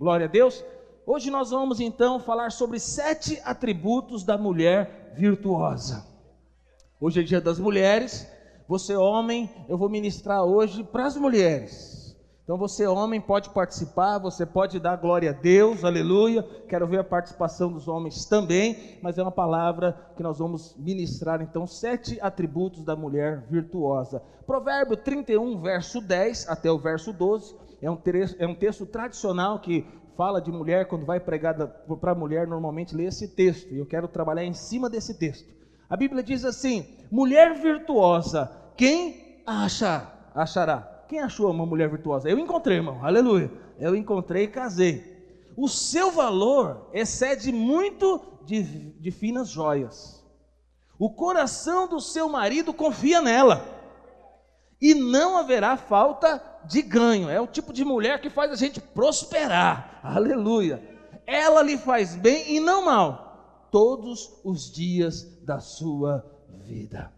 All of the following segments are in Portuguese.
Glória a Deus. Hoje nós vamos então falar sobre sete atributos da mulher virtuosa. Hoje é dia das mulheres. Você, homem, eu vou ministrar hoje para as mulheres. Então você, homem, pode participar, você pode dar glória a Deus, aleluia. Quero ver a participação dos homens também, mas é uma palavra que nós vamos ministrar, então, sete atributos da mulher virtuosa. Provérbio 31, verso 10 até o verso 12, é um, é um texto tradicional que fala de mulher, quando vai pregar para mulher, normalmente lê esse texto, e eu quero trabalhar em cima desse texto. A Bíblia diz assim: mulher virtuosa, quem acha, achará? Quem achou uma mulher virtuosa? Eu encontrei, irmão. Aleluia. Eu encontrei e casei. O seu valor excede muito de, de finas joias. O coração do seu marido confia nela. E não haverá falta de ganho. É o tipo de mulher que faz a gente prosperar. Aleluia. Ela lhe faz bem e não mal todos os dias da sua vida.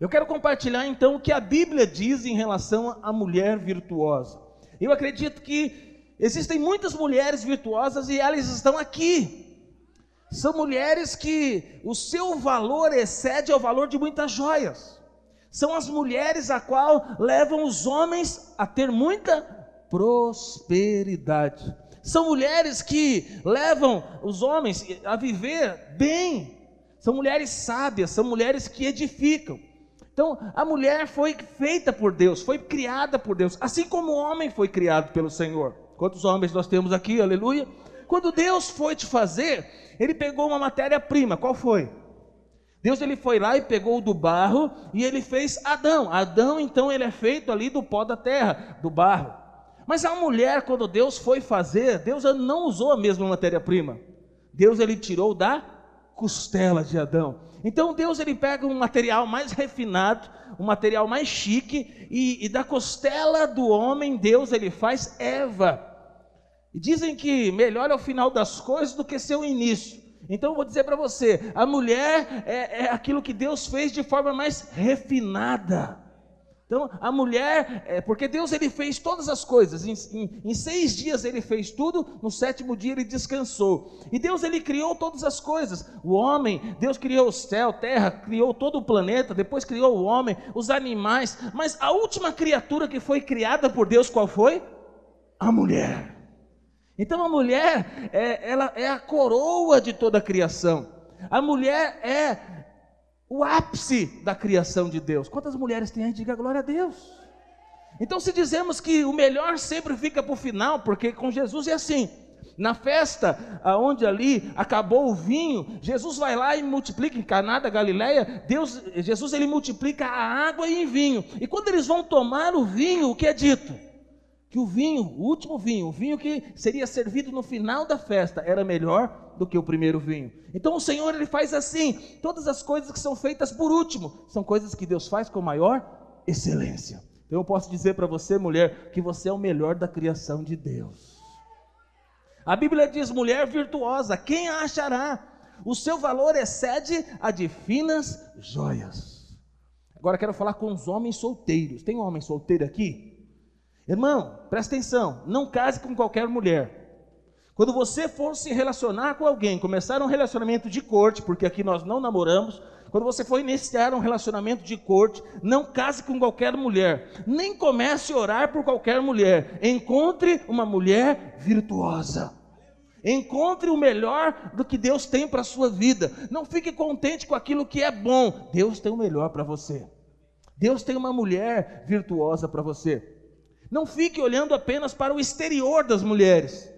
Eu quero compartilhar então o que a Bíblia diz em relação à mulher virtuosa. Eu acredito que existem muitas mulheres virtuosas e elas estão aqui. São mulheres que o seu valor excede ao valor de muitas joias. São as mulheres a qual levam os homens a ter muita prosperidade. São mulheres que levam os homens a viver bem. São mulheres sábias, são mulheres que edificam. Então, a mulher foi feita por Deus, foi criada por Deus, assim como o homem foi criado pelo Senhor. Quantos homens nós temos aqui, aleluia? Quando Deus foi te fazer, Ele pegou uma matéria-prima, qual foi? Deus ele foi lá e pegou do barro e ele fez Adão. Adão, então, ele é feito ali do pó da terra, do barro. Mas a mulher, quando Deus foi fazer, Deus não usou a mesma matéria-prima. Deus ele tirou da costela de Adão. Então Deus ele pega um material mais refinado, um material mais chique, e, e da costela do homem Deus ele faz Eva. E dizem que melhor é o final das coisas do que seu início. Então eu vou dizer para você: a mulher é, é aquilo que Deus fez de forma mais refinada. Então, a mulher, é, porque Deus ele fez todas as coisas, em, em, em, seis dias ele fez tudo, no sétimo dia ele descansou. E Deus ele criou todas as coisas. O homem, Deus criou o céu, terra, criou todo o planeta, depois criou o homem, os animais. Mas a última criatura que foi criada por Deus, qual foi? A mulher. Então a mulher, é, ela é a coroa de toda a criação. A mulher é o ápice da criação de Deus. Quantas mulheres tem aí? Diga glória a Deus. Então, se dizemos que o melhor sempre fica para o final, porque com Jesus é assim. Na festa, aonde ali acabou o vinho, Jesus vai lá e multiplica em Caná da Galileia, Deus, Jesus ele multiplica a água em vinho. E quando eles vão tomar o vinho, o que é dito? Que o vinho, o último vinho, o vinho que seria servido no final da festa, era melhor do que o primeiro vinho. Então o Senhor ele faz assim, todas as coisas que são feitas por último, são coisas que Deus faz com maior excelência. Então eu posso dizer para você, mulher, que você é o melhor da criação de Deus. A Bíblia diz: mulher virtuosa, quem a achará? O seu valor excede a de finas joias. Agora quero falar com os homens solteiros. Tem um homem solteiro aqui? Irmão, presta atenção, não case com qualquer mulher. Quando você for se relacionar com alguém, começar um relacionamento de corte, porque aqui nós não namoramos, quando você for iniciar um relacionamento de corte, não case com qualquer mulher, nem comece a orar por qualquer mulher. Encontre uma mulher virtuosa. Encontre o melhor do que Deus tem para a sua vida. Não fique contente com aquilo que é bom. Deus tem o melhor para você. Deus tem uma mulher virtuosa para você. Não fique olhando apenas para o exterior das mulheres.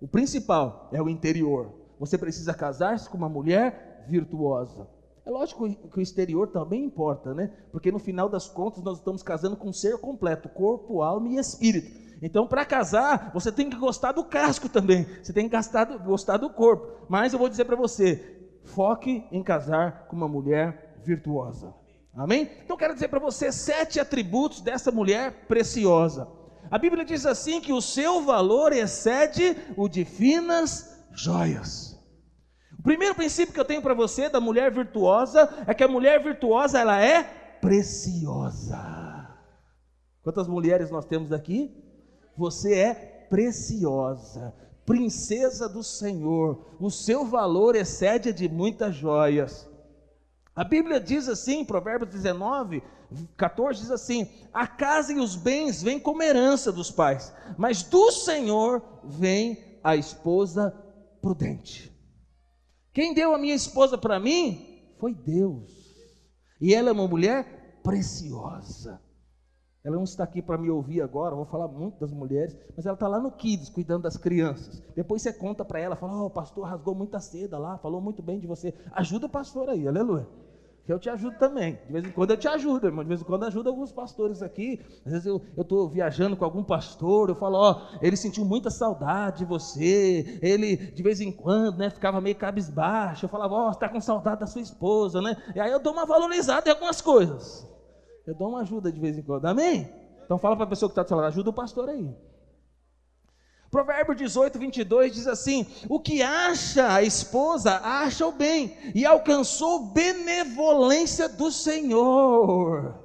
O principal é o interior. Você precisa casar-se com uma mulher virtuosa. É lógico que o exterior também importa, né? Porque no final das contas nós estamos casando com um ser completo, corpo, alma e espírito. Então, para casar, você tem que gostar do casco também. Você tem que gostar do, gostar do corpo. Mas eu vou dizer para você: foque em casar com uma mulher virtuosa. Amém? Então, quero dizer para você sete atributos dessa mulher preciosa. A Bíblia diz assim que o seu valor excede o de finas joias. O primeiro princípio que eu tenho para você da mulher virtuosa é que a mulher virtuosa ela é preciosa. Quantas mulheres nós temos aqui? Você é preciosa, princesa do Senhor, o seu valor excede de muitas joias. A Bíblia diz assim, Provérbios 19, 14 diz assim: A casa e os bens vêm como herança dos pais, mas do Senhor vem a esposa prudente. Quem deu a minha esposa para mim foi Deus. E ela é uma mulher preciosa. Ela não está aqui para me ouvir agora, vou falar muito das mulheres, mas ela está lá no Kids, cuidando das crianças. Depois você conta para ela, fala, oh, o pastor rasgou muita seda lá, falou muito bem de você. Ajuda o pastor aí, aleluia. Que eu te ajudo também. De vez em quando eu te ajudo, irmão. De vez em quando ajuda alguns pastores aqui. Às vezes eu estou viajando com algum pastor, eu falo, ó, ele sentiu muita saudade de você. Ele, de vez em quando, né, ficava meio cabisbaixo. Eu falava, ó, está com saudade da sua esposa, né? E aí eu dou uma valorizada em algumas coisas. Eu dou uma ajuda de vez em quando, amém? Então fala para a pessoa que está do lado, ajuda o pastor aí. Provérbio 18, 22 diz assim: O que acha a esposa, acha o bem, e alcançou benevolência do Senhor.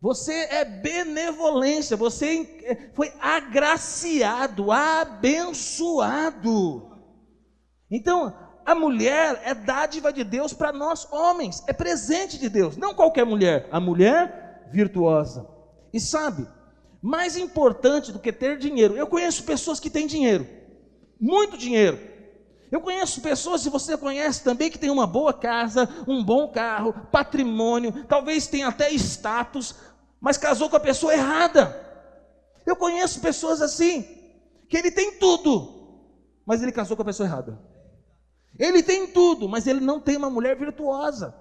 Você é benevolência, você foi agraciado, abençoado. Então, a mulher é dádiva de Deus para nós homens, é presente de Deus, não qualquer mulher, a mulher virtuosa. E sabe, mais importante do que ter dinheiro. Eu conheço pessoas que têm dinheiro, muito dinheiro. Eu conheço pessoas, se você conhece também, que tem uma boa casa, um bom carro, patrimônio, talvez tenha até status, mas casou com a pessoa errada. Eu conheço pessoas assim, que ele tem tudo, mas ele casou com a pessoa errada. Ele tem tudo, mas ele não tem uma mulher virtuosa.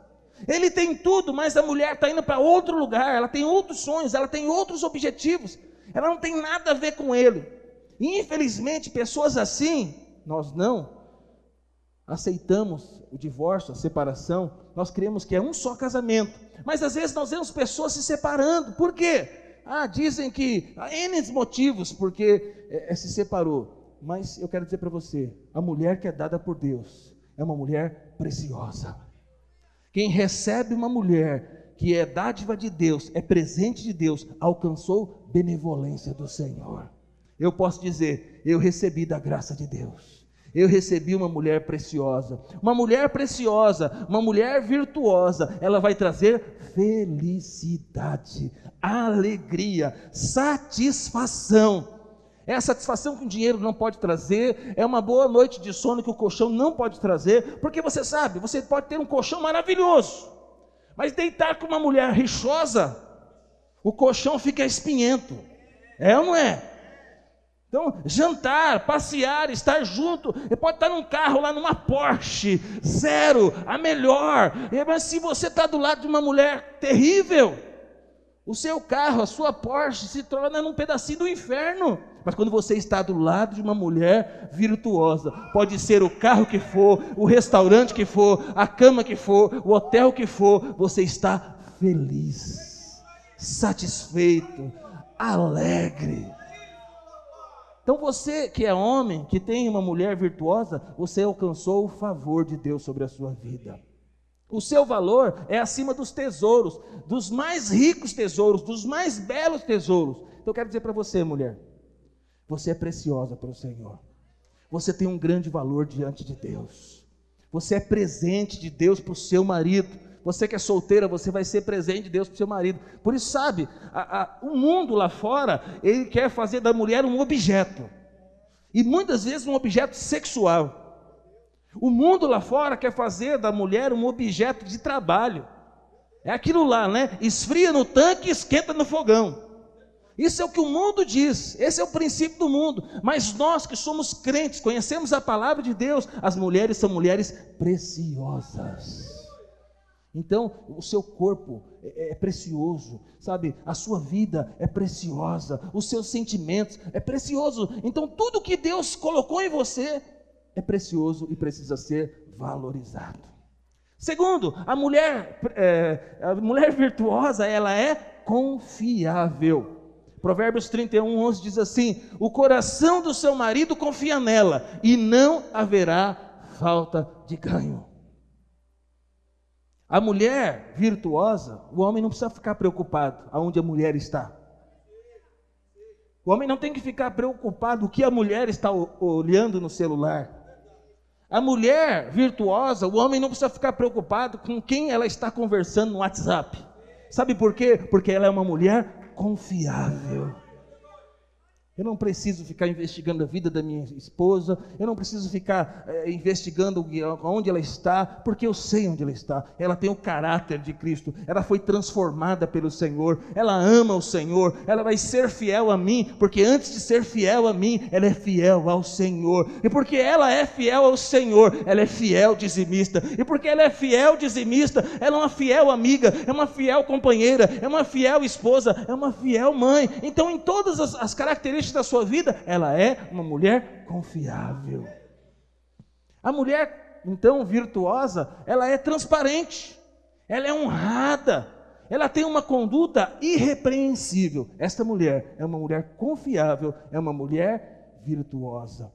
Ele tem tudo, mas a mulher está indo para outro lugar, ela tem outros sonhos, ela tem outros objetivos, ela não tem nada a ver com ele. Infelizmente, pessoas assim, nós não aceitamos o divórcio, a separação, nós cremos que é um só casamento, mas às vezes nós vemos pessoas se separando, por quê? Ah, dizem que há N motivos porque é, é, se separou, mas eu quero dizer para você: a mulher que é dada por Deus é uma mulher preciosa. Quem recebe uma mulher que é dádiva de Deus, é presente de Deus, alcançou benevolência do Senhor. Eu posso dizer, eu recebi da graça de Deus. Eu recebi uma mulher preciosa. Uma mulher preciosa, uma mulher virtuosa, ela vai trazer felicidade, alegria, satisfação. É a satisfação que o dinheiro não pode trazer, é uma boa noite de sono que o colchão não pode trazer, porque você sabe, você pode ter um colchão maravilhoso, mas deitar com uma mulher rixosa, o colchão fica espinhento. É ou não é? Então, jantar, passear, estar junto, ele pode estar num carro lá numa Porsche, zero, a melhor, mas se você está do lado de uma mulher terrível, o seu carro, a sua Porsche se torna num pedacinho do inferno. Mas quando você está do lado de uma mulher virtuosa, pode ser o carro que for, o restaurante que for, a cama que for, o hotel que for, você está feliz, satisfeito, alegre. Então você que é homem, que tem uma mulher virtuosa, você alcançou o favor de Deus sobre a sua vida. O seu valor é acima dos tesouros, dos mais ricos tesouros, dos mais belos tesouros. Então eu quero dizer para você, mulher, você é preciosa para o Senhor. Você tem um grande valor diante de Deus. Você é presente de Deus para o seu marido. Você que é solteira, você vai ser presente de Deus para o seu marido. Por isso, sabe, a, a, o mundo lá fora, ele quer fazer da mulher um objeto. E muitas vezes um objeto sexual. O mundo lá fora quer fazer da mulher um objeto de trabalho. É aquilo lá, né? Esfria no tanque, esquenta no fogão. Isso é o que o mundo diz, esse é o princípio do mundo. Mas nós que somos crentes, conhecemos a palavra de Deus, as mulheres são mulheres preciosas. Então, o seu corpo é, é precioso, sabe? A sua vida é preciosa, os seus sentimentos é precioso. Então, tudo que Deus colocou em você é precioso e precisa ser valorizado. Segundo, a mulher, é, a mulher virtuosa, ela é confiável. Provérbios 31, 11 diz assim: O coração do seu marido confia nela, e não haverá falta de ganho. A mulher virtuosa, o homem não precisa ficar preocupado aonde a mulher está. O homem não tem que ficar preocupado o que a mulher está olhando no celular. A mulher virtuosa, o homem não precisa ficar preocupado com quem ela está conversando no WhatsApp. Sabe por quê? Porque ela é uma mulher confiável. Eu não preciso ficar investigando a vida da minha esposa, eu não preciso ficar é, investigando onde ela está, porque eu sei onde ela está. Ela tem o caráter de Cristo, ela foi transformada pelo Senhor, ela ama o Senhor, ela vai ser fiel a mim, porque antes de ser fiel a mim, ela é fiel ao Senhor. E porque ela é fiel ao Senhor, ela é fiel dizimista. E porque ela é fiel dizimista, ela é uma fiel amiga, é uma fiel companheira, é uma fiel esposa, é uma fiel mãe. Então, em todas as, as características da sua vida, ela é uma mulher confiável. A mulher, então, virtuosa, ela é transparente, ela é honrada, ela tem uma conduta irrepreensível. Esta mulher é uma mulher confiável, é uma mulher virtuosa.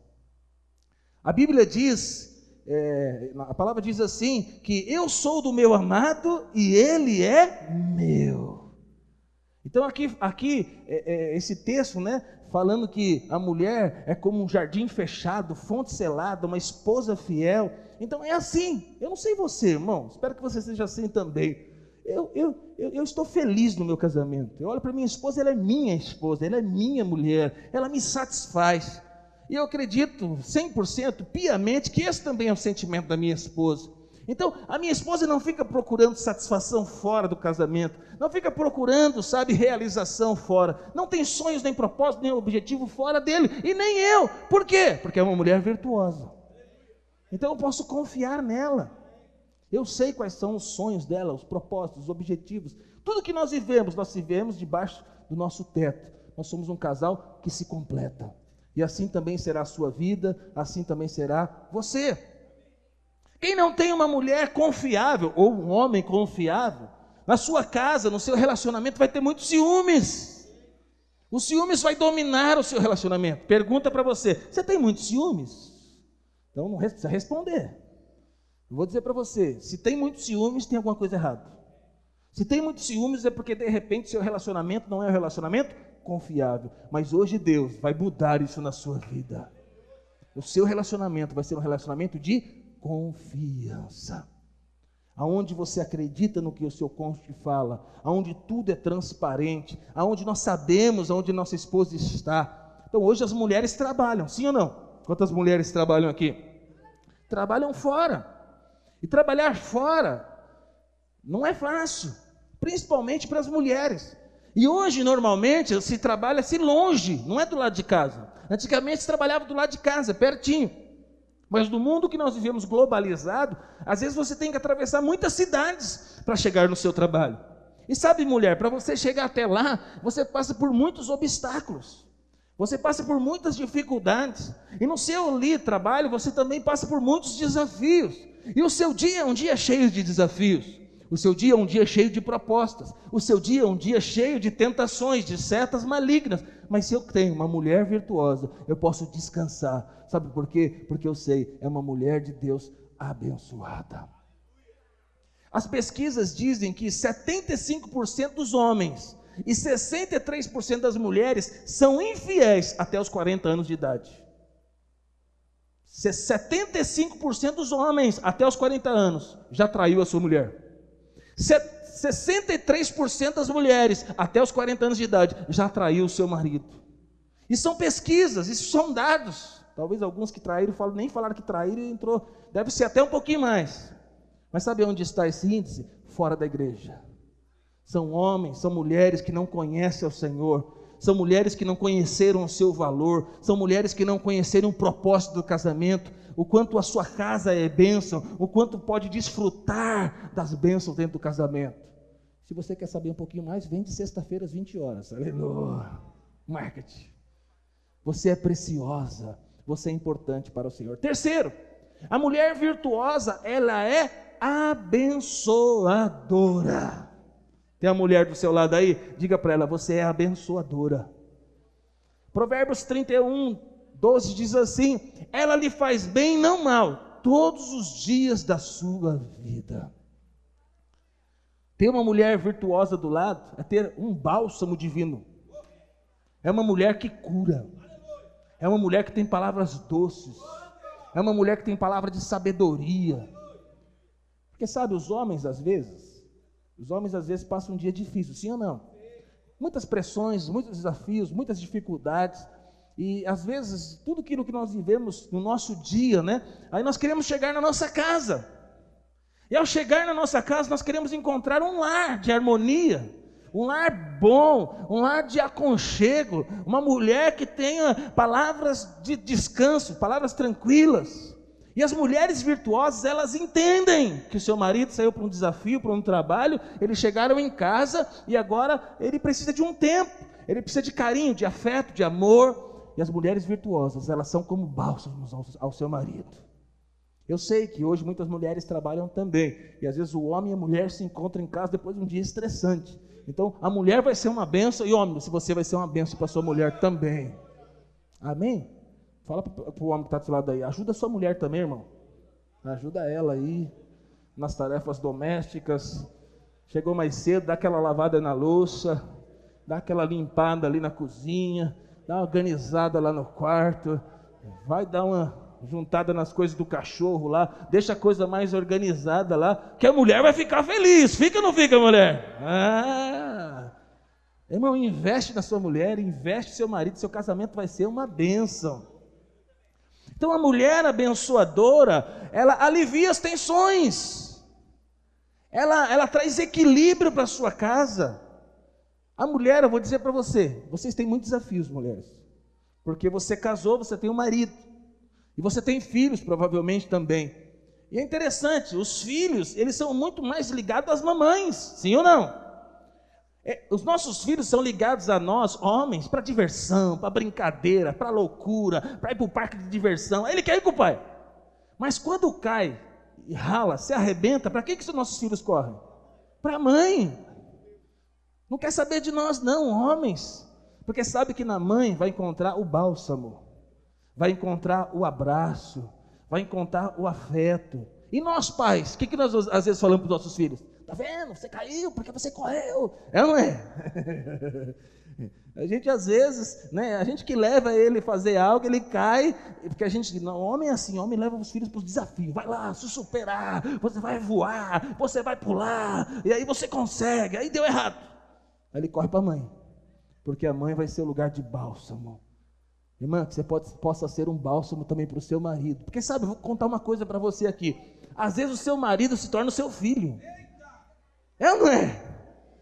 A Bíblia diz, é, a palavra diz assim: que eu sou do meu amado e ele é meu. Então aqui, aqui é, é, esse texto, né, falando que a mulher é como um jardim fechado, fonte selada, uma esposa fiel. Então é assim. Eu não sei você, irmão. Espero que você seja assim também. Eu, eu, eu, eu estou feliz no meu casamento. Eu olho para minha esposa, ela é minha esposa, ela é minha mulher, ela me satisfaz. E eu acredito 100% piamente que esse também é o sentimento da minha esposa. Então, a minha esposa não fica procurando satisfação fora do casamento, não fica procurando, sabe, realização fora, não tem sonhos, nem propósito, nem objetivo fora dele, e nem eu. Por quê? Porque é uma mulher virtuosa. Então eu posso confiar nela. Eu sei quais são os sonhos dela, os propósitos, os objetivos. Tudo que nós vivemos, nós vivemos debaixo do nosso teto. Nós somos um casal que se completa. E assim também será a sua vida, assim também será você. Quem não tem uma mulher confiável, ou um homem confiável, na sua casa, no seu relacionamento, vai ter muitos ciúmes. O ciúmes vai dominar o seu relacionamento. Pergunta para você: você tem muitos ciúmes? Então não precisa responder. Eu vou dizer para você: se tem muitos ciúmes, tem alguma coisa errada. Se tem muitos ciúmes, é porque de repente seu relacionamento não é um relacionamento confiável. Mas hoje Deus vai mudar isso na sua vida. O seu relacionamento vai ser um relacionamento de confiança. Aonde você acredita no que o seu cônjuge fala, aonde tudo é transparente, aonde nós sabemos aonde nossa esposa está. Então hoje as mulheres trabalham, sim ou não? Quantas mulheres trabalham aqui? Trabalham fora. E trabalhar fora não é fácil, principalmente para as mulheres. E hoje, normalmente, se trabalha-se longe, não é do lado de casa. Antigamente se trabalhava do lado de casa, pertinho. Mas no mundo que nós vivemos globalizado, às vezes você tem que atravessar muitas cidades para chegar no seu trabalho. E sabe, mulher, para você chegar até lá, você passa por muitos obstáculos. Você passa por muitas dificuldades. E no seu ali trabalho, você também passa por muitos desafios. E o seu dia é um dia cheio de desafios. O seu dia é um dia cheio de propostas. O seu dia é um dia cheio de tentações, de setas malignas. Mas se eu tenho uma mulher virtuosa, eu posso descansar. Sabe por quê? Porque eu sei, é uma mulher de Deus abençoada. As pesquisas dizem que 75% dos homens e 63% das mulheres são infiéis até os 40 anos de idade. 75% dos homens até os 40 anos já traiu a sua mulher. 63% das mulheres até os 40 anos de idade já traiu o seu marido. E são pesquisas, isso são dados. Talvez alguns que traíram nem falaram que traíram e entrou. Deve ser até um pouquinho mais. Mas sabe onde está esse índice? Fora da igreja. São homens, são mulheres que não conhecem o Senhor, são mulheres que não conheceram o seu valor, são mulheres que não conheceram o propósito do casamento, o quanto a sua casa é bênção, o quanto pode desfrutar das bênçãos dentro do casamento. Se você quer saber um pouquinho mais, vem de sexta-feira às 20 horas. Aleluia. Marketing. Você é preciosa, você é importante para o Senhor. Terceiro, a mulher virtuosa, ela é abençoadora. Tem a mulher do seu lado aí? Diga para ela, você é abençoadora. Provérbios 31, 12 diz assim: Ela lhe faz bem, não mal, todos os dias da sua vida. Ter uma mulher virtuosa do lado é ter um bálsamo divino. É uma mulher que cura. É uma mulher que tem palavras doces. É uma mulher que tem palavra de sabedoria. Porque sabe, os homens às vezes, os homens às vezes passam um dia difícil, sim ou não? Muitas pressões, muitos desafios, muitas dificuldades. E às vezes, tudo aquilo que nós vivemos no nosso dia, né? Aí nós queremos chegar na nossa casa. E ao chegar na nossa casa, nós queremos encontrar um lar de harmonia, um lar bom, um lar de aconchego, uma mulher que tenha palavras de descanso, palavras tranquilas. E as mulheres virtuosas, elas entendem que o seu marido saiu para um desafio, para um trabalho, eles chegaram em casa e agora ele precisa de um tempo, ele precisa de carinho, de afeto, de amor. E as mulheres virtuosas, elas são como bálsamos ao, seu marido. Eu sei que hoje muitas mulheres trabalham também, e às vezes o homem e a mulher se encontram em casa depois de um dia estressante. Então, a mulher vai ser uma benção, e homem, se você vai ser uma benção para sua mulher também. Amém? Fala para o homem que está do lado aí, ajuda a sua mulher também, irmão. Ajuda ela aí nas tarefas domésticas. Chegou mais cedo, dá aquela lavada na louça, dá aquela limpada ali na cozinha, dá uma organizada lá no quarto, vai dar uma juntada nas coisas do cachorro lá, deixa a coisa mais organizada lá, que a mulher vai ficar feliz. Fica ou não fica, mulher? Ah! Irmão, investe na sua mulher, investe no seu marido, seu casamento vai ser uma bênção. Então a mulher abençoadora, ela alivia as tensões. Ela, ela traz equilíbrio para a sua casa. A mulher, eu vou dizer para você, vocês têm muitos desafios, mulheres. Porque você casou, você tem um marido. E você tem filhos, provavelmente também. E é interessante, os filhos, eles são muito mais ligados às mamães, sim ou não? É, os nossos filhos são ligados a nós, homens, para diversão, para brincadeira, para loucura, para ir para o parque de diversão. Ele quer ir com o pai. Mas quando cai e rala, se arrebenta, para que, que os nossos filhos correm? Para a mãe. Não quer saber de nós, não, homens. Porque sabe que na mãe vai encontrar o bálsamo, vai encontrar o abraço, vai encontrar o afeto. E nós, pais, o que, que nós às vezes falamos para os nossos filhos? Tá vendo? Você caiu porque você correu. É ou não é? A gente às vezes, né, a gente que leva ele fazer algo, ele cai, porque a gente, não, homem é assim, homem leva os filhos para os desafios, vai lá, se superar, você vai voar, você vai pular, e aí você consegue, aí deu errado. Aí ele corre para a mãe, porque a mãe vai ser o lugar de bálsamo. Irmã, que você pode, possa ser um bálsamo também para o seu marido. Porque sabe, vou contar uma coisa para você aqui. Às vezes o seu marido se torna o seu filho. É ou não é?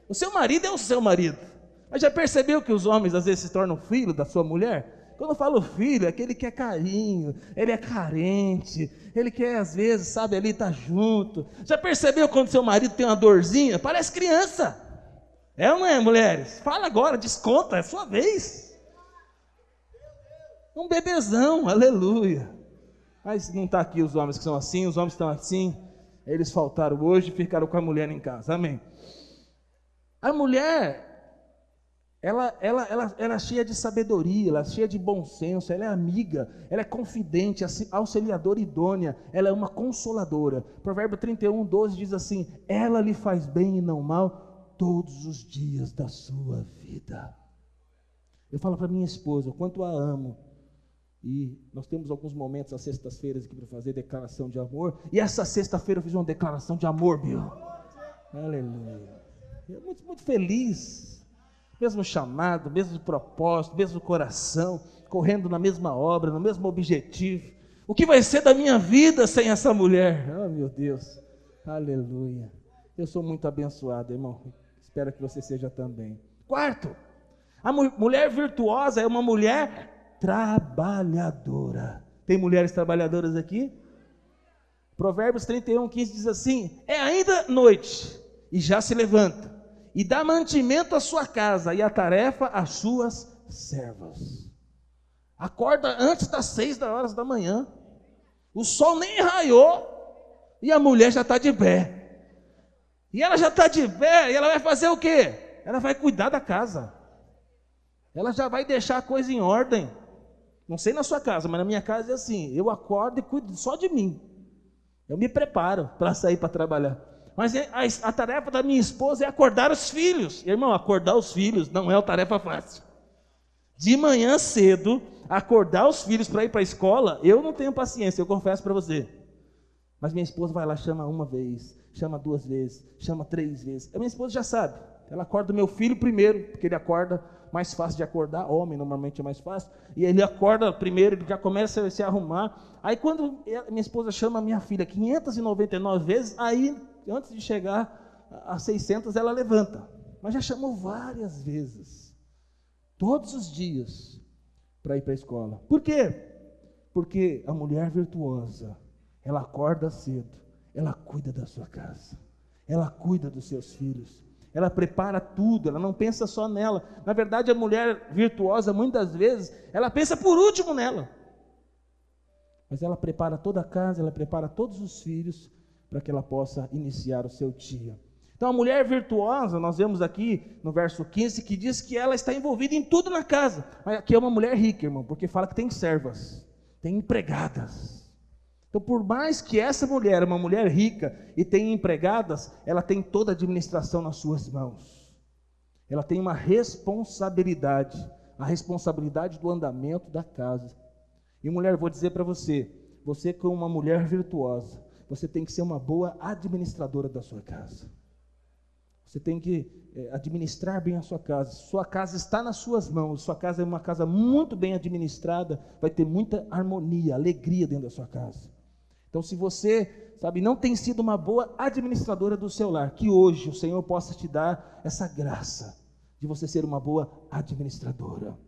O seu marido é o seu marido. Mas já percebeu que os homens às vezes se tornam filho da sua mulher? Quando eu falo filho, é aquele que quer carinho, ele é carente, ele quer às vezes, sabe, ali tá junto. Já percebeu quando seu marido tem uma dorzinha? Parece criança. É ou não é, mulheres? Fala agora, desconta, é sua vez. Um bebezão, aleluia. Mas não está aqui os homens que são assim, os homens estão assim. Eles faltaram hoje e ficaram com a mulher em casa. Amém. A mulher, ela, ela, ela, ela é cheia de sabedoria, ela é cheia de bom senso, ela é amiga, ela é confidente, auxiliadora idônea, ela é uma consoladora. Provérbio 31, 12 diz assim: Ela lhe faz bem e não mal todos os dias da sua vida. Eu falo para minha esposa o quanto a amo e nós temos alguns momentos, às sextas-feiras, aqui para fazer declaração de amor. E essa sexta-feira eu fiz uma declaração de amor, Bill. Aleluia. Eu muito, muito feliz. Mesmo chamado, mesmo propósito, mesmo coração, correndo na mesma obra, no mesmo objetivo. O que vai ser da minha vida sem essa mulher? Oh, meu Deus. Aleluia. Eu sou muito abençoado, irmão. Espero que você seja também. Quarto, a mulher virtuosa é uma mulher trabalhadora. Tem mulheres trabalhadoras aqui? Provérbios 31, 15 diz assim: É ainda noite, e já se levanta, e dá mantimento à sua casa, e a tarefa às suas servas. Acorda antes das seis da horas da manhã, o sol nem raiou, e a mulher já está de pé. E ela já está de pé, e ela vai fazer o quê? Ela vai cuidar da casa. Ela já vai deixar a coisa em ordem. Não sei na sua casa, mas na minha casa é assim: eu acordo e cuido só de mim. Eu me preparo para sair para trabalhar. Mas é, a, a, tarefa da minha esposa é acordar os filhos. Irmão, acordar os filhos não é uma tarefa fácil. de manhã cedo, acordar os filhos para ir para a escola, eu não tenho paciência, eu confesso para você. Mas minha esposa vai lá, chama uma vez, chama duas vezes, chama três vezes. A minha esposa já sabe. Ela acorda o meu filho primeiro, porque ele acorda mais fácil de acordar, homem normalmente é mais fácil, e ele acorda primeiro, ele já começa a se arrumar. Aí quando minha esposa chama minha filha 599 vezes, aí antes de chegar a 600 ela levanta. Mas já chamou várias vezes, todos os dias, para ir para a escola. Por quê? Porque a mulher virtuosa, ela acorda cedo, ela cuida da sua casa, ela cuida dos seus filhos, ela prepara tudo, ela não pensa só nela. Na verdade, a mulher virtuosa, muitas vezes, ela pensa por último nela. Mas ela prepara toda a casa, ela prepara todos os filhos para que ela possa iniciar o seu dia. Então, a mulher virtuosa, nós vemos aqui no verso 15, que diz que ela está envolvida em tudo na casa. Mas aqui é uma mulher rica, irmão, porque fala que tem servas, tem empregadas. Então, por mais que essa mulher é uma mulher rica e tenha empregadas, ela tem toda a administração nas suas mãos. Ela tem uma responsabilidade, a responsabilidade do andamento da casa. E mulher, vou dizer para você, você como uma mulher virtuosa, você tem que ser uma boa administradora da sua casa. Você tem que é, administrar bem a sua casa. Sua casa está nas suas mãos. Sua casa é uma casa muito bem administrada. Vai ter muita harmonia, alegria dentro da sua casa. Então, se você, sabe, não tem sido uma boa administradora do seu lar, que hoje o Senhor possa te dar essa graça de você ser uma boa administradora.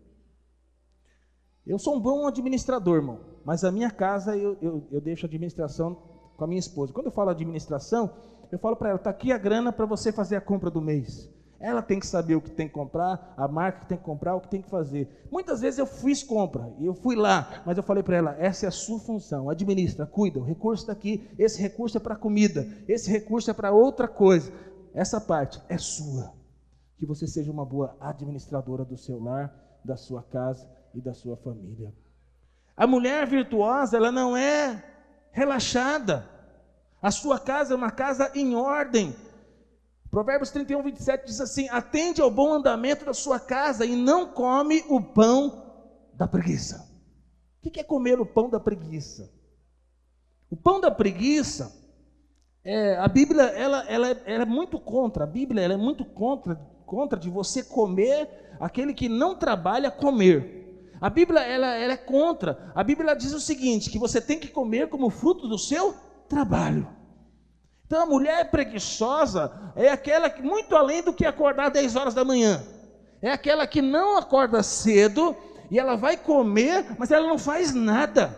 Eu sou um bom administrador, irmão, mas a minha casa eu, eu, eu deixo a administração com a minha esposa. Quando eu falo administração, eu falo para ela: está aqui a grana para você fazer a compra do mês. Ela tem que saber o que tem que comprar, a marca que tem que comprar, o que tem que fazer. Muitas vezes eu fiz compra e eu fui lá, mas eu falei para ela: essa é a sua função, administra, cuida. O recurso está aqui, esse recurso é para comida, esse recurso é para outra coisa. Essa parte é sua. Que você seja uma boa administradora do seu lar, da sua casa e da sua família. A mulher virtuosa, ela não é relaxada. A sua casa é uma casa em ordem. Provérbios 31, 27 diz assim: Atende ao bom andamento da sua casa e não come o pão da preguiça. O que é comer o pão da preguiça? O pão da preguiça, é, a Bíblia ela, ela, é, ela é muito contra, a Bíblia ela é muito contra, contra de você comer aquele que não trabalha comer. A Bíblia ela, ela é contra. A Bíblia diz o seguinte: que você tem que comer como fruto do seu trabalho. Então a mulher preguiçosa é aquela que, muito além do que acordar 10 horas da manhã, é aquela que não acorda cedo e ela vai comer, mas ela não faz nada.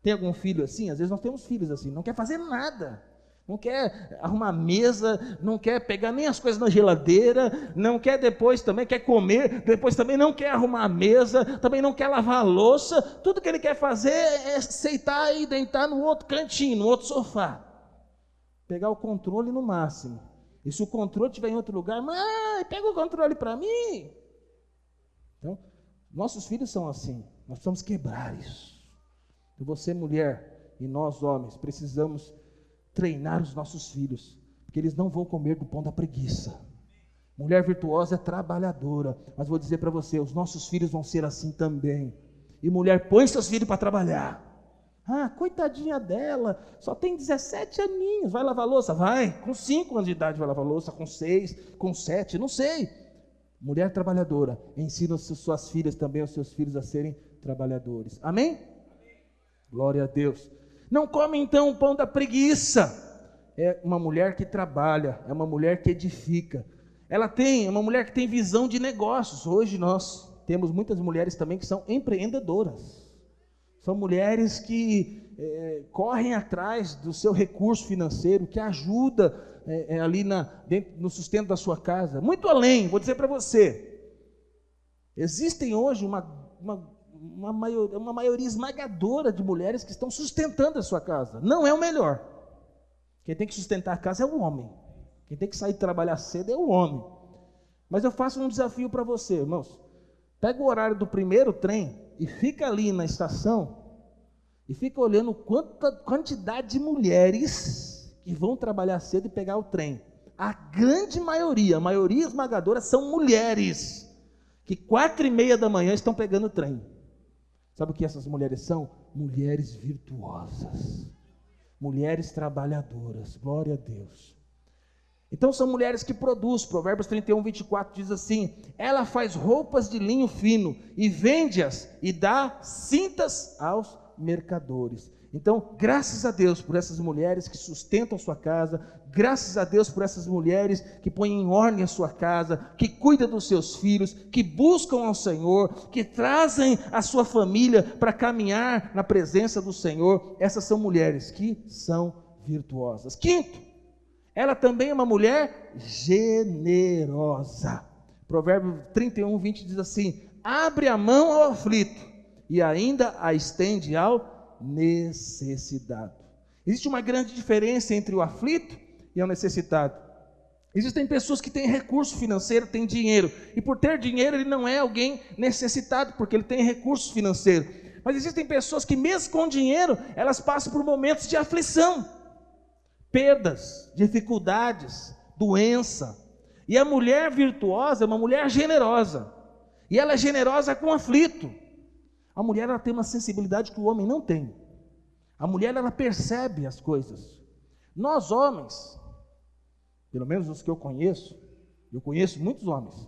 Tem algum filho assim? Às vezes nós temos filhos assim, não quer fazer nada. Não quer arrumar mesa, não quer pegar nem as coisas na geladeira, não quer depois também, quer comer, depois também não quer arrumar a mesa, também não quer lavar a louça. Tudo que ele quer fazer é aceitar e deitar no outro cantinho, no outro sofá pegar o controle no máximo. E se o controle estiver em outro lugar, mãe, pega o controle para mim. Então, nossos filhos são assim. Nós precisamos quebrar isso. E você, mulher, e nós, homens, precisamos treinar os nossos filhos, porque eles não vão comer do pão da preguiça. Mulher virtuosa é trabalhadora, mas vou dizer para você, os nossos filhos vão ser assim também. E mulher, põe seus filhos para trabalhar. Ah, coitadinha dela, só tem 17 aninhos, vai lavar louça? Vai, com 5 anos de idade vai lavar louça, com 6, com 7, não sei. Mulher trabalhadora, ensina suas filhas também, os seus filhos a serem trabalhadores. Amém? Glória a Deus. Não come então o pão da preguiça. É uma mulher que trabalha, é uma mulher que edifica. Ela tem, é uma mulher que tem visão de negócios. Hoje nós temos muitas mulheres também que são empreendedoras. São mulheres que é, correm atrás do seu recurso financeiro, que ajuda é, é, ali na, dentro, no sustento da sua casa. Muito além, vou dizer para você, existem hoje uma, uma, uma, maior, uma maioria esmagadora de mulheres que estão sustentando a sua casa. Não é o melhor. Quem tem que sustentar a casa é o homem. Quem tem que sair trabalhar cedo é o homem. Mas eu faço um desafio para você, irmãos. Pega o horário do primeiro trem e fica ali na estação e fica olhando quanta quantidade de mulheres que vão trabalhar cedo e pegar o trem. A grande maioria, a maioria esmagadora são mulheres que quatro e meia da manhã estão pegando trem. Sabe o que essas mulheres são? Mulheres virtuosas, mulheres trabalhadoras. Glória a Deus. Então são mulheres que produzem. Provérbios 31, 24 diz assim: Ela faz roupas de linho fino e vende-as e dá cintas aos mercadores. Então, graças a Deus por essas mulheres que sustentam sua casa, graças a Deus por essas mulheres que põem em ordem a sua casa, que cuidam dos seus filhos, que buscam ao Senhor, que trazem a sua família para caminhar na presença do Senhor. Essas são mulheres que são virtuosas. Quinto, ela também é uma mulher generosa. Provérbio 31, 20 diz assim: abre a mão ao aflito e ainda a estende ao necessitado. Existe uma grande diferença entre o aflito e o necessitado. Existem pessoas que têm recurso financeiro, têm dinheiro, e por ter dinheiro ele não é alguém necessitado, porque ele tem recurso financeiro. Mas existem pessoas que, mesmo com dinheiro, elas passam por momentos de aflição, perdas, dificuldades, doença. E a mulher virtuosa é uma mulher generosa, e ela é generosa com aflito. A mulher ela tem uma sensibilidade que o homem não tem. A mulher ela percebe as coisas. Nós homens, pelo menos os que eu conheço, eu conheço muitos homens.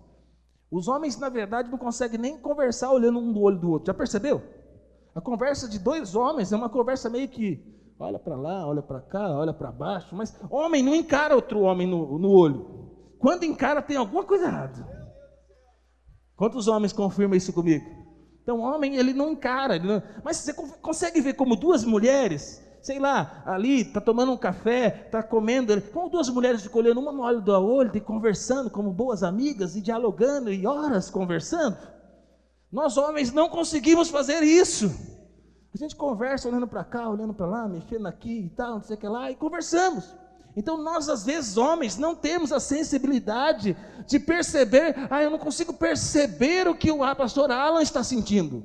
Os homens, na verdade, não conseguem nem conversar olhando um do olho do outro. Já percebeu? A conversa de dois homens é uma conversa meio que olha para lá, olha para cá, olha para baixo, mas homem não encara outro homem no, no olho. Quando encara, tem alguma coisa errada. Quantos homens confirmam isso comigo? Então, homem, ele não encara. Ele não... Mas você consegue ver como duas mulheres, sei lá, ali, está tomando um café, está comendo, como duas mulheres ficam olhando uma no olho do outro e conversando como boas amigas e dialogando e horas conversando? Nós, homens, não conseguimos fazer isso. A gente conversa olhando para cá, olhando para lá, mexendo aqui e tal, não sei o que lá, e conversamos. Então nós, às vezes, homens, não temos a sensibilidade de perceber, ah, eu não consigo perceber o que o pastor Alan está sentindo.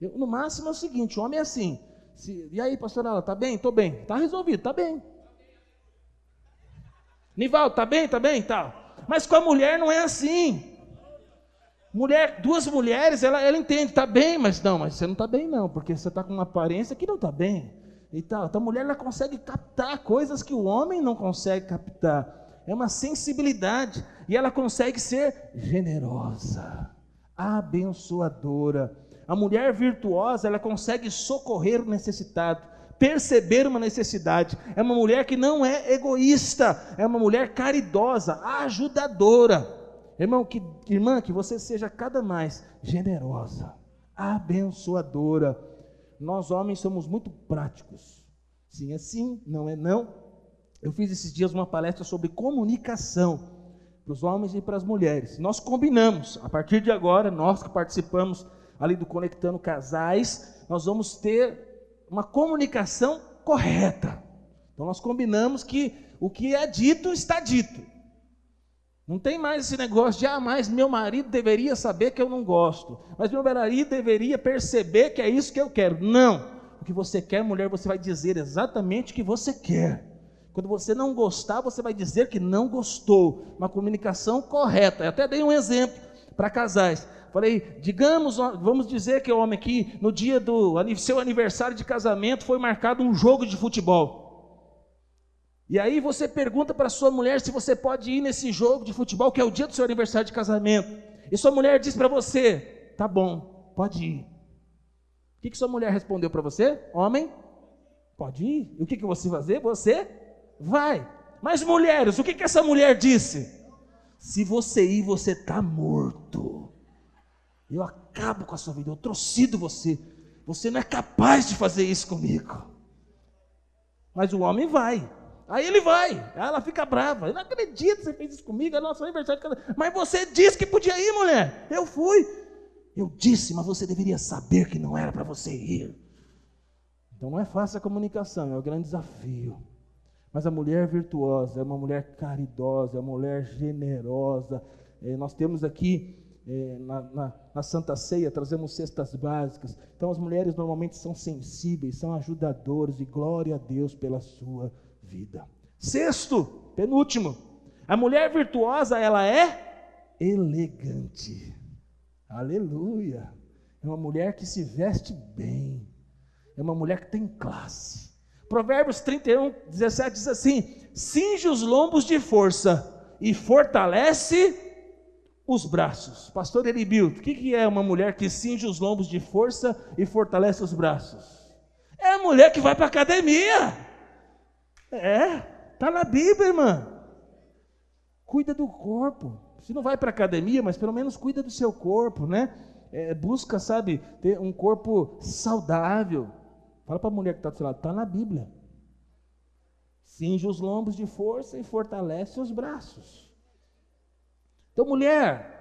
Eu, no máximo é o seguinte, o homem é assim, se, e aí, pastor Alan, tá bem? Estou bem. Está resolvido, está bem. Nival, tá bem, tá bem, tal. Mas com a mulher não é assim. Mulher, duas mulheres, ela, ela entende, tá bem, mas não, mas você não está bem não, porque você está com uma aparência que não está bem e tal. Então a mulher ela consegue captar coisas que o homem não consegue captar. É uma sensibilidade e ela consegue ser generosa, abençoadora. A mulher virtuosa, ela consegue socorrer o necessitado, perceber uma necessidade. É uma mulher que não é egoísta, é uma mulher caridosa, ajudadora. Irmão, que, irmã, que você seja cada mais generosa, abençoadora nós homens somos muito práticos. Sim é sim, não é não. Eu fiz esses dias uma palestra sobre comunicação para os homens e para as mulheres. Nós combinamos, a partir de agora, nós que participamos ali do Conectando Casais, nós vamos ter uma comunicação correta. Então nós combinamos que o que é dito está dito. Não tem mais esse negócio de, ah, mas meu marido deveria saber que eu não gosto. Mas meu marido deveria perceber que é isso que eu quero. Não. O que você quer, mulher, você vai dizer exatamente o que você quer. Quando você não gostar, você vai dizer que não gostou. Uma comunicação correta. Eu até dei um exemplo para casais. Falei, digamos, vamos dizer que o homem aqui, no dia do seu aniversário de casamento, foi marcado um jogo de futebol. E aí você pergunta para sua mulher se você pode ir nesse jogo de futebol, que é o dia do seu aniversário de casamento. E sua mulher diz para você: tá bom, pode ir. O que, que sua mulher respondeu para você? Homem, pode ir. E o que, que você fazer? Você vai. Mas mulheres, o que, que essa mulher disse? Se você ir, você está morto. Eu acabo com a sua vida, eu trocido você. Você não é capaz de fazer isso comigo. Mas o homem vai. Aí ele vai, ela fica brava. Eu não acredito que você fez isso comigo, é nosso aniversário. Mas você disse que podia ir, mulher. Eu fui. Eu disse, mas você deveria saber que não era para você ir. Então não é fácil a comunicação, é o um grande desafio. Mas a mulher virtuosa é uma mulher caridosa, é uma mulher generosa. É, nós temos aqui é, na, na, na, Santa Ceia, trazemos cestas básicas. Então as mulheres normalmente são sensíveis, são ajudadoras, e glória a Deus pela sua vida. Sexto, penúltimo, a mulher virtuosa, ela é elegante. Aleluia. É uma mulher que se veste bem. É uma mulher que tem classe. Provérbios 31, 17 diz assim: cinge os lombos de força e fortalece os braços. Pastor Eribil, o que, que é uma mulher que cinge os lombos de força e fortalece os braços? É a mulher que vai para a academia. É, está na Bíblia, irmã. Cuida do corpo. Se não vai para academia, mas pelo menos cuida do seu corpo, né? É, busca, sabe, ter um corpo saudável. Fala para a mulher que está do seu lado, está na Bíblia. Cinge os lombos de força e fortalece os braços. Então, mulher,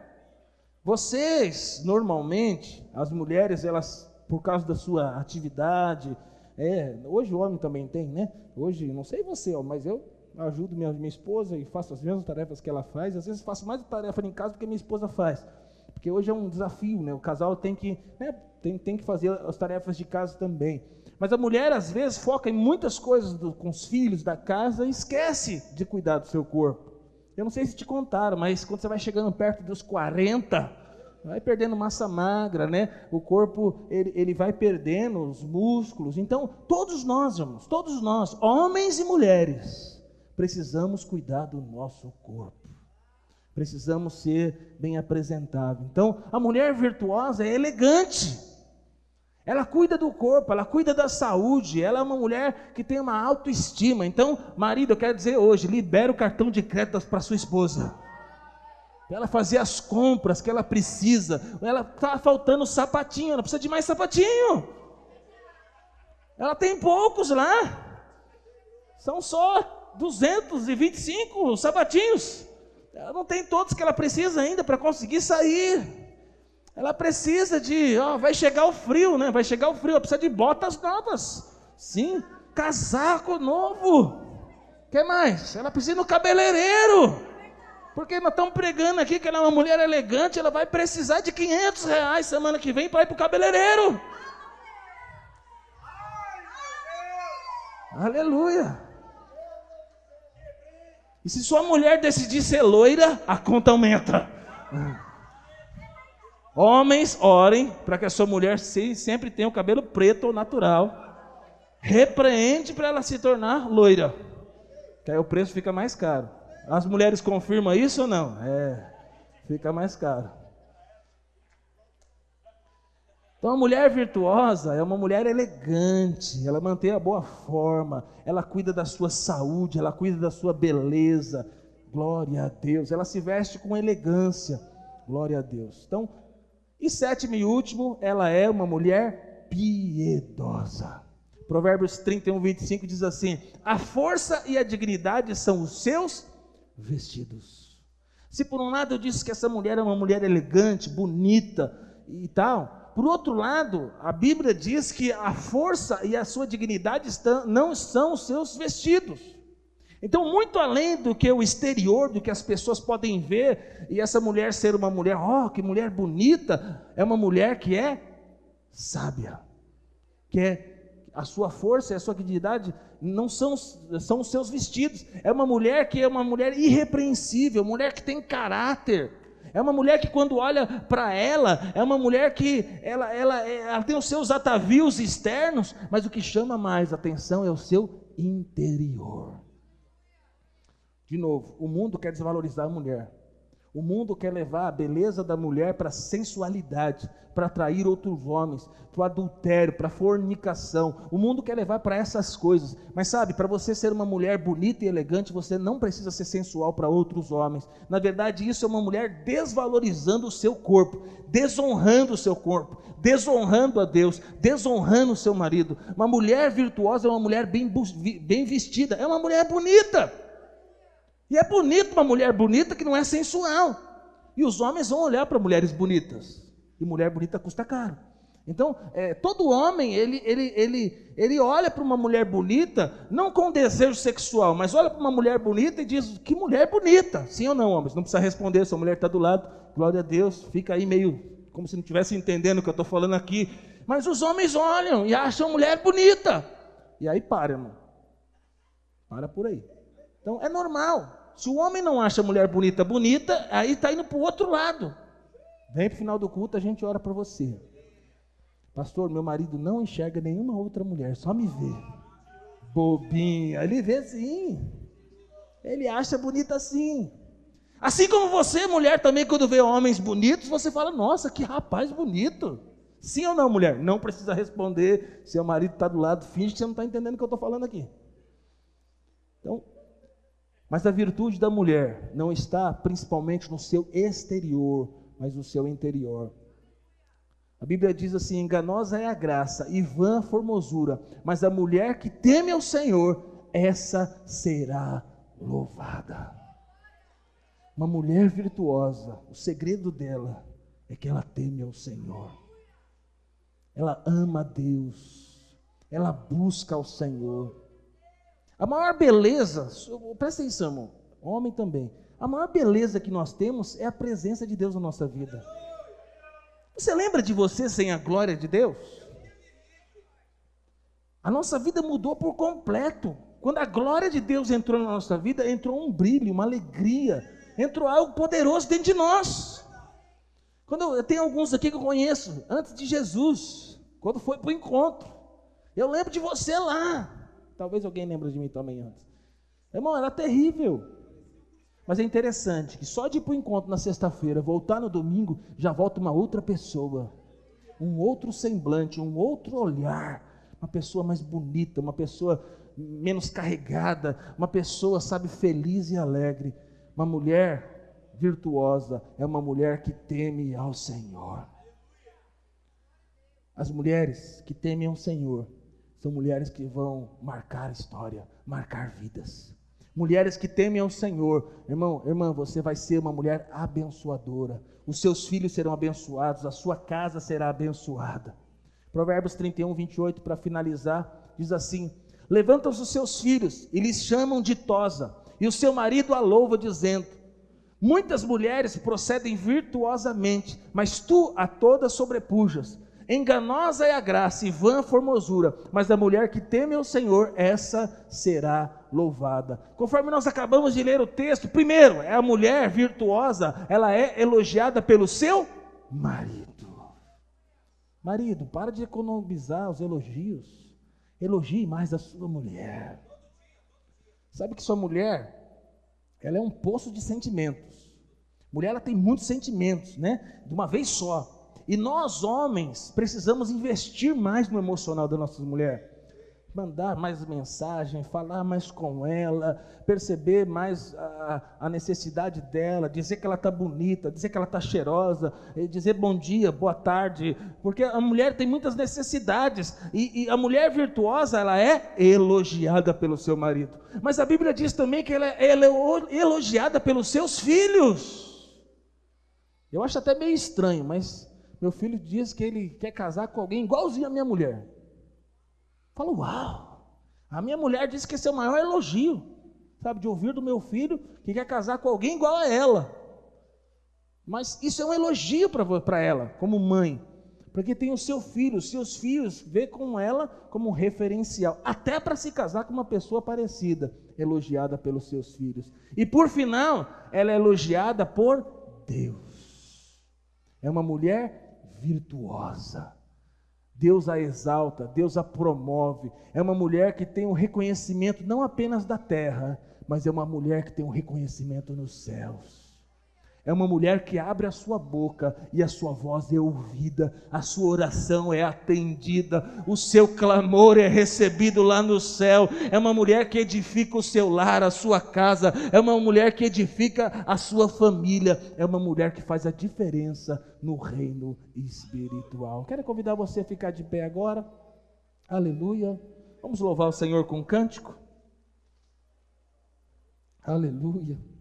vocês normalmente, as mulheres, elas, por causa da sua atividade, é, hoje o homem também tem, né? Hoje, não sei você, mas eu ajudo minha, minha esposa e faço as mesmas tarefas que ela faz. Às vezes faço mais tarefa em casa do que minha esposa faz. Porque hoje é um desafio, né? O casal tem que, né, tem, tem que fazer as tarefas de casa também. Mas a mulher, às vezes, foca em muitas coisas do, com os filhos da casa e esquece de cuidar do seu corpo. Eu não sei se te contaram, mas quando você vai chegando perto dos 40, vai perdendo massa magra, né? O corpo ele, ele vai perdendo os músculos. Então, todos nós, irmãos, todos nós, homens e mulheres, precisamos cuidar do nosso corpo. Precisamos ser bem apresentável. Então, a mulher virtuosa é elegante. Ela cuida do corpo, ela cuida da saúde, ela é uma mulher que tem uma autoestima. Então, marido, eu quero dizer hoje, libera o cartão de crédito para sua esposa. Para ela fazer as compras que ela precisa. Ela está faltando sapatinho, ela precisa de mais sapatinho. Ela tem poucos lá. São só 225 sapatinhos. Ela não tem todos que ela precisa ainda para conseguir sair. Ela precisa de, ó, vai chegar o frio, né? Vai chegar o frio, ela precisa de botas novas. Sim, casaco novo. que mais? Ela precisa no cabeleireiro. Porque nós estamos pregando aqui que ela é uma mulher elegante, ela vai precisar de 500 reais semana que vem para ir para o cabeleireiro. Aleluia. E se sua mulher decidir ser loira, a conta aumenta. Homens, orem para que a sua mulher sempre tenha o cabelo preto ou natural. Repreende para ela se tornar loira. Que aí o preço fica mais caro. As mulheres confirmam isso ou não? É, fica mais caro. Então a mulher virtuosa é uma mulher elegante, ela mantém a boa forma, ela cuida da sua saúde, ela cuida da sua beleza. Glória a Deus. Ela se veste com elegância. Glória a Deus. Então, e sétimo e último, ela é uma mulher piedosa. Provérbios 31, 25 diz assim: A força e a dignidade são os seus vestidos. Se por um lado eu disse que essa mulher é uma mulher elegante, bonita e tal, por outro lado, a Bíblia diz que a força e a sua dignidade não são os seus vestidos. Então, muito além do que o exterior, do que as pessoas podem ver, e essa mulher ser uma mulher, oh, que mulher bonita, é uma mulher que é sábia, que é a sua força e a sua dignidade não são, são os seus vestidos. É uma mulher que é uma mulher irrepreensível, mulher que tem caráter. É uma mulher que quando olha para ela, é uma mulher que ela, ela, ela tem os seus atavios externos, mas o que chama mais atenção é o seu interior. De novo, o mundo quer desvalorizar a mulher. O mundo quer levar a beleza da mulher para a sensualidade, para atrair outros homens, para o adultério, para a fornicação. O mundo quer levar para essas coisas. Mas sabe, para você ser uma mulher bonita e elegante, você não precisa ser sensual para outros homens. Na verdade, isso é uma mulher desvalorizando o seu corpo, desonrando o seu corpo, desonrando a Deus, desonrando o seu marido. Uma mulher virtuosa é uma mulher bem, bem vestida, é uma mulher bonita. E é bonito uma mulher bonita que não é sensual. E os homens vão olhar para mulheres bonitas. E mulher bonita custa caro. Então, é, todo homem, ele, ele, ele, ele olha para uma mulher bonita, não com desejo sexual, mas olha para uma mulher bonita e diz: Que mulher bonita! Sim ou não, homens? Não precisa responder, se a mulher está do lado, glória a Deus, fica aí meio como se não estivesse entendendo o que eu estou falando aqui. Mas os homens olham e acham mulher bonita. E aí para, irmão. Para por aí. Então é normal. Se o homem não acha a mulher bonita bonita, aí está indo para o outro lado. Vem para o final do culto, a gente ora para você. Pastor, meu marido não enxerga nenhuma outra mulher, só me vê. Bobinha, ele vê sim. Ele acha bonita assim. Assim como você, mulher, também, quando vê homens bonitos, você fala: Nossa, que rapaz bonito. Sim ou não, mulher? Não precisa responder. Seu marido está do lado, finge que você não está entendendo o que eu estou falando aqui. Então, mas a virtude da mulher não está principalmente no seu exterior, mas no seu interior. A Bíblia diz assim: enganosa é a graça e vã a formosura, mas a mulher que teme ao Senhor, essa será louvada. Uma mulher virtuosa, o segredo dela é que ela teme ao Senhor ela ama a Deus, ela busca ao Senhor. A maior beleza, presta atenção, irmão, homem também, a maior beleza que nós temos é a presença de Deus na nossa vida. Você lembra de você sem a glória de Deus? A nossa vida mudou por completo. Quando a glória de Deus entrou na nossa vida, entrou um brilho, uma alegria, entrou algo poderoso dentro de nós. Quando eu, tenho alguns aqui que eu conheço, antes de Jesus, quando foi para o encontro. Eu lembro de você lá. Talvez alguém lembre de mim também antes. Irmão, era terrível. Mas é interessante que só de ir para o encontro na sexta-feira, voltar no domingo, já volta uma outra pessoa. Um outro semblante, um outro olhar. Uma pessoa mais bonita, uma pessoa menos carregada, uma pessoa, sabe, feliz e alegre. Uma mulher virtuosa é uma mulher que teme ao Senhor. As mulheres que temem ao Senhor são mulheres que vão marcar história, marcar vidas. Mulheres que temem ao Senhor, irmão, irmã, você vai ser uma mulher abençoadora. Os seus filhos serão abençoados, a sua casa será abençoada. Provérbios 31, 28, para finalizar, diz assim: Levantam-se os seus filhos e lhes chamam de tosa, e o seu marido a louva, dizendo: Muitas mulheres procedem virtuosamente, mas tu a todas sobrepujas. Enganosa é a graça e vã a formosura, mas a mulher que teme ao Senhor, essa será louvada. Conforme nós acabamos de ler o texto, primeiro, é a mulher virtuosa, ela é elogiada pelo seu marido. Marido, para de economizar os elogios. Elogie mais a sua mulher. Sabe que sua mulher ela é um poço de sentimentos. Mulher ela tem muitos sentimentos, né? De uma vez só. E nós homens precisamos investir mais no emocional da nossa mulher mandar mais mensagem, falar mais com ela, perceber mais a, a necessidade dela, dizer que ela está bonita, dizer que ela está cheirosa, dizer bom dia, boa tarde, porque a mulher tem muitas necessidades e, e, a mulher virtuosa ela é elogiada pelo seu marido, mas a Bíblia diz também que ela, ela é elogiada pelos seus filhos. Eu acho até meio estranho, mas meu filho diz que ele quer casar com alguém igualzinho a minha mulher. Falo, uau! A minha mulher disse que esse é o maior elogio, sabe, de ouvir do meu filho que quer casar com alguém igual a ela. Mas isso é um elogio para ela, como mãe, porque tem o seu filho, os seus filhos vê com ela como um referencial, até para se casar com uma pessoa parecida, elogiada pelos seus filhos. E por final, ela é elogiada por Deus. É uma mulher virtuosa. Deus a exalta, Deus a promove. É uma mulher que tem um reconhecimento não apenas da terra, mas é uma mulher que tem um reconhecimento nos céus. É uma mulher que abre a sua boca e a sua voz é ouvida, a sua oração é atendida, o seu clamor é recebido lá no céu. É uma mulher que edifica o seu lar, a sua casa, é uma mulher que edifica a sua família, é uma mulher que faz a diferença no reino espiritual. Quero convidar você a ficar de pé agora. Aleluia. Vamos louvar o Senhor com um cântico. Aleluia.